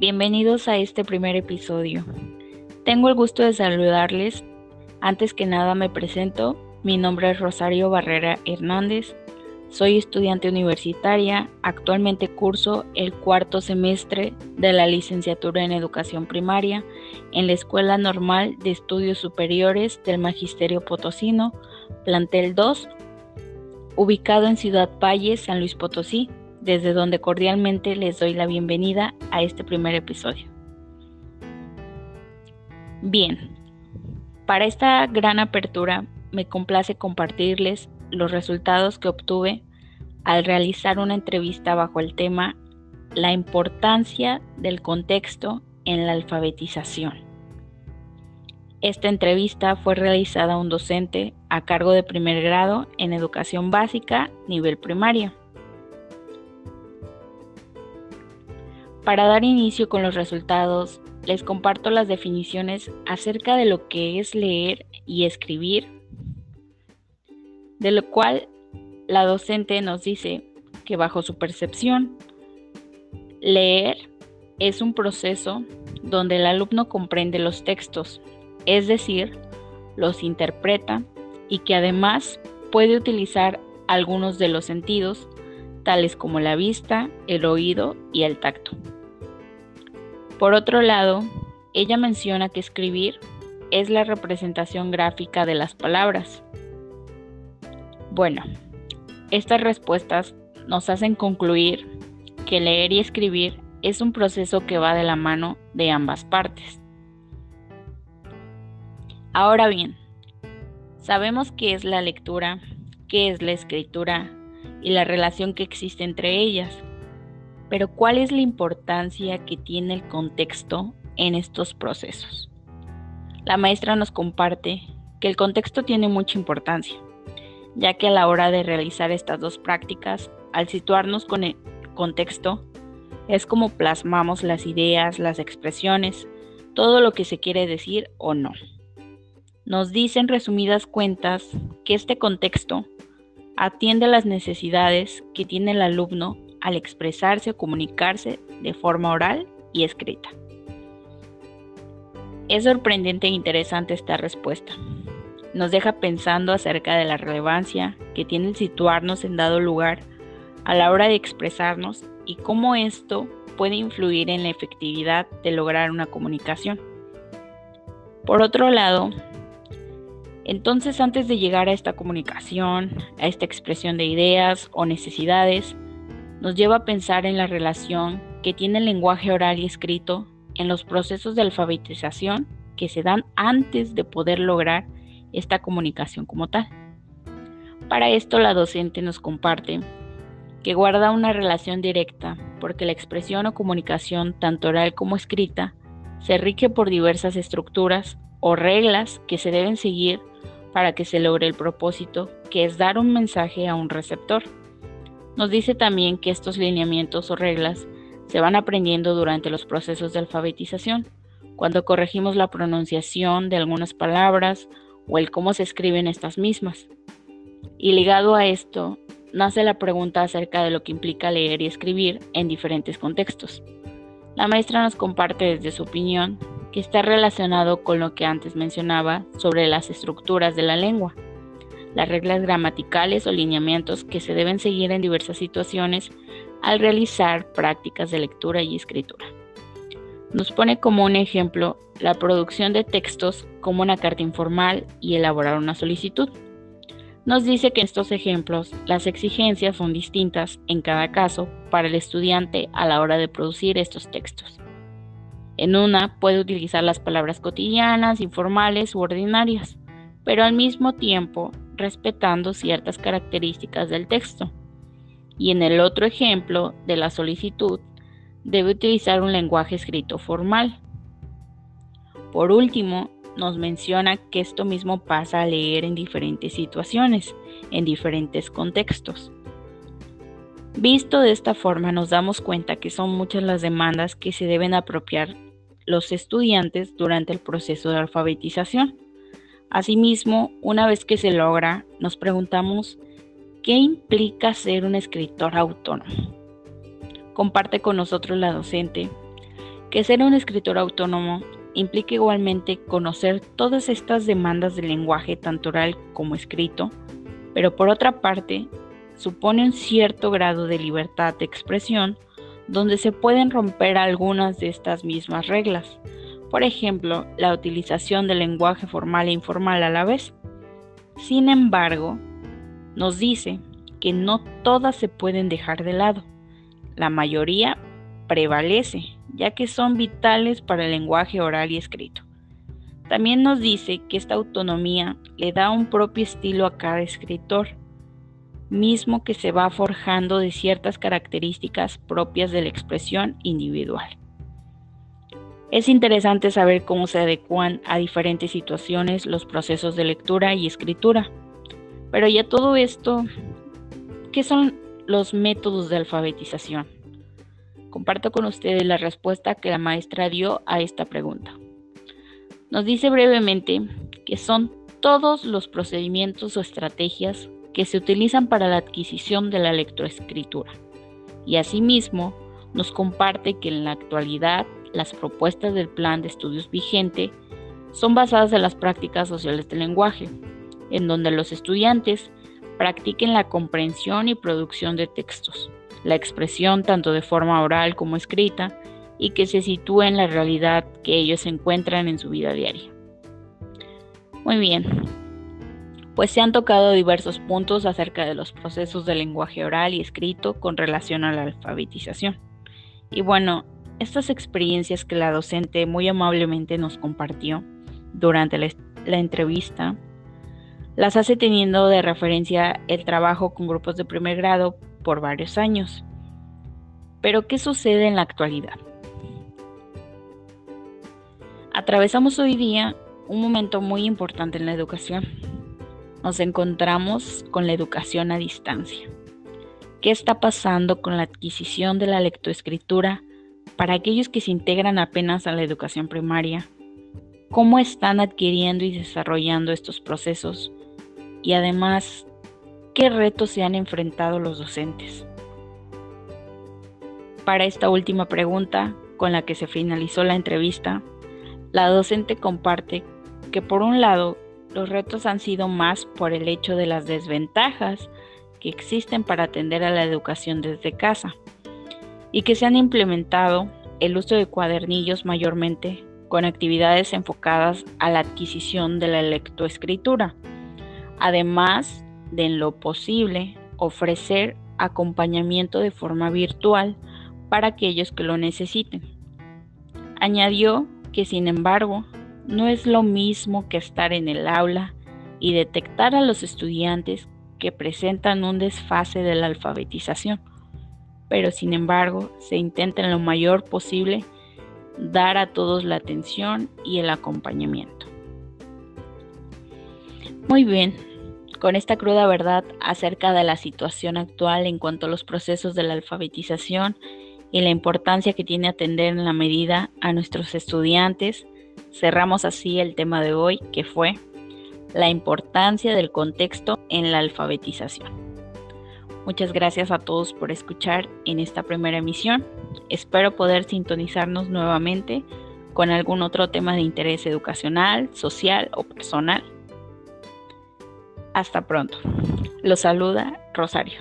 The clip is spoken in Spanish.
Bienvenidos a este primer episodio. Tengo el gusto de saludarles. Antes que nada me presento. Mi nombre es Rosario Barrera Hernández. Soy estudiante universitaria. Actualmente curso el cuarto semestre de la licenciatura en educación primaria en la Escuela Normal de Estudios Superiores del Magisterio Potosino, plantel 2, ubicado en Ciudad Valle, San Luis Potosí desde donde cordialmente les doy la bienvenida a este primer episodio. Bien, para esta gran apertura me complace compartirles los resultados que obtuve al realizar una entrevista bajo el tema La importancia del contexto en la alfabetización. Esta entrevista fue realizada a un docente a cargo de primer grado en educación básica nivel primaria. Para dar inicio con los resultados, les comparto las definiciones acerca de lo que es leer y escribir, de lo cual la docente nos dice que bajo su percepción, leer es un proceso donde el alumno comprende los textos, es decir, los interpreta y que además puede utilizar algunos de los sentidos, tales como la vista, el oído y el tacto. Por otro lado, ella menciona que escribir es la representación gráfica de las palabras. Bueno, estas respuestas nos hacen concluir que leer y escribir es un proceso que va de la mano de ambas partes. Ahora bien, sabemos qué es la lectura, qué es la escritura y la relación que existe entre ellas. Pero ¿cuál es la importancia que tiene el contexto en estos procesos? La maestra nos comparte que el contexto tiene mucha importancia, ya que a la hora de realizar estas dos prácticas, al situarnos con el contexto, es como plasmamos las ideas, las expresiones, todo lo que se quiere decir o no. Nos dicen resumidas cuentas que este contexto atiende a las necesidades que tiene el alumno al expresarse o comunicarse de forma oral y escrita. Es sorprendente e interesante esta respuesta. Nos deja pensando acerca de la relevancia que tiene el situarnos en dado lugar a la hora de expresarnos y cómo esto puede influir en la efectividad de lograr una comunicación. Por otro lado, entonces antes de llegar a esta comunicación, a esta expresión de ideas o necesidades, nos lleva a pensar en la relación que tiene el lenguaje oral y escrito en los procesos de alfabetización que se dan antes de poder lograr esta comunicación como tal. Para esto la docente nos comparte que guarda una relación directa porque la expresión o comunicación tanto oral como escrita se rige por diversas estructuras o reglas que se deben seguir para que se logre el propósito, que es dar un mensaje a un receptor. Nos dice también que estos lineamientos o reglas se van aprendiendo durante los procesos de alfabetización, cuando corregimos la pronunciación de algunas palabras o el cómo se escriben estas mismas. Y ligado a esto, nace la pregunta acerca de lo que implica leer y escribir en diferentes contextos. La maestra nos comparte desde su opinión que está relacionado con lo que antes mencionaba sobre las estructuras de la lengua las reglas gramaticales o lineamientos que se deben seguir en diversas situaciones al realizar prácticas de lectura y escritura. Nos pone como un ejemplo la producción de textos como una carta informal y elaborar una solicitud. Nos dice que en estos ejemplos las exigencias son distintas en cada caso para el estudiante a la hora de producir estos textos. En una puede utilizar las palabras cotidianas, informales u ordinarias, pero al mismo tiempo respetando ciertas características del texto. Y en el otro ejemplo de la solicitud, debe utilizar un lenguaje escrito formal. Por último, nos menciona que esto mismo pasa a leer en diferentes situaciones, en diferentes contextos. Visto de esta forma, nos damos cuenta que son muchas las demandas que se deben apropiar los estudiantes durante el proceso de alfabetización. Asimismo, una vez que se logra, nos preguntamos qué implica ser un escritor autónomo. Comparte con nosotros la docente que ser un escritor autónomo implica igualmente conocer todas estas demandas del lenguaje tanto oral como escrito, pero por otra parte supone un cierto grado de libertad de expresión donde se pueden romper algunas de estas mismas reglas. Por ejemplo, la utilización del lenguaje formal e informal a la vez. Sin embargo, nos dice que no todas se pueden dejar de lado. La mayoría prevalece, ya que son vitales para el lenguaje oral y escrito. También nos dice que esta autonomía le da un propio estilo a cada escritor, mismo que se va forjando de ciertas características propias de la expresión individual. Es interesante saber cómo se adecuan a diferentes situaciones los procesos de lectura y escritura. Pero ya todo esto, ¿qué son los métodos de alfabetización? Comparto con ustedes la respuesta que la maestra dio a esta pregunta. Nos dice brevemente que son todos los procedimientos o estrategias que se utilizan para la adquisición de la lectoescritura. Y asimismo, nos comparte que en la actualidad las propuestas del plan de estudios vigente son basadas en las prácticas sociales del lenguaje, en donde los estudiantes practiquen la comprensión y producción de textos, la expresión tanto de forma oral como escrita, y que se sitúe en la realidad que ellos encuentran en su vida diaria. Muy bien, pues se han tocado diversos puntos acerca de los procesos de lenguaje oral y escrito con relación a la alfabetización. Y bueno, estas experiencias que la docente muy amablemente nos compartió durante la, entrevista las hace teniendo de referencia el trabajo con grupos de primer grado por varios años. Pero, ¿qué sucede en la actualidad? Atravesamos hoy día un momento muy importante en la educación. Nos encontramos con la educación a distancia. ¿Qué está pasando con la adquisición de la lectoescritura para aquellos que se integran apenas a la educación primaria? ¿Cómo están adquiriendo y desarrollando estos procesos? Y además, ¿qué retos se han enfrentado los docentes? Para esta última pregunta, con la que se finalizó la entrevista, la docente comparte que por un lado los retos han sido más por el hecho de las desventajas que existen para atender a la educación desde casa y que se han implementado el uso de cuadernillos mayormente con actividades enfocadas a la adquisición de la lectoescritura, además de en lo posible ofrecer acompañamiento de forma virtual para aquellos que lo necesiten. Añadió que sin embargo no es lo mismo que estar en el aula y detectar a los estudiantes que presentan un desfase de la alfabetización, pero sin embargo se intenta en lo mayor posible dar a todos la atención y el acompañamiento. Muy bien, con esta cruda verdad acerca de la situación actual en cuanto a los procesos de la alfabetización y la importancia que tiene atender en la medida a nuestros estudiantes, cerramos así el tema de hoy que fue la importancia del contexto en la alfabetización. Muchas gracias a todos por escuchar en esta primera emisión. Espero poder sintonizarnos nuevamente con algún otro tema de interés educacional, social o personal. Hasta pronto. Los saluda Rosario.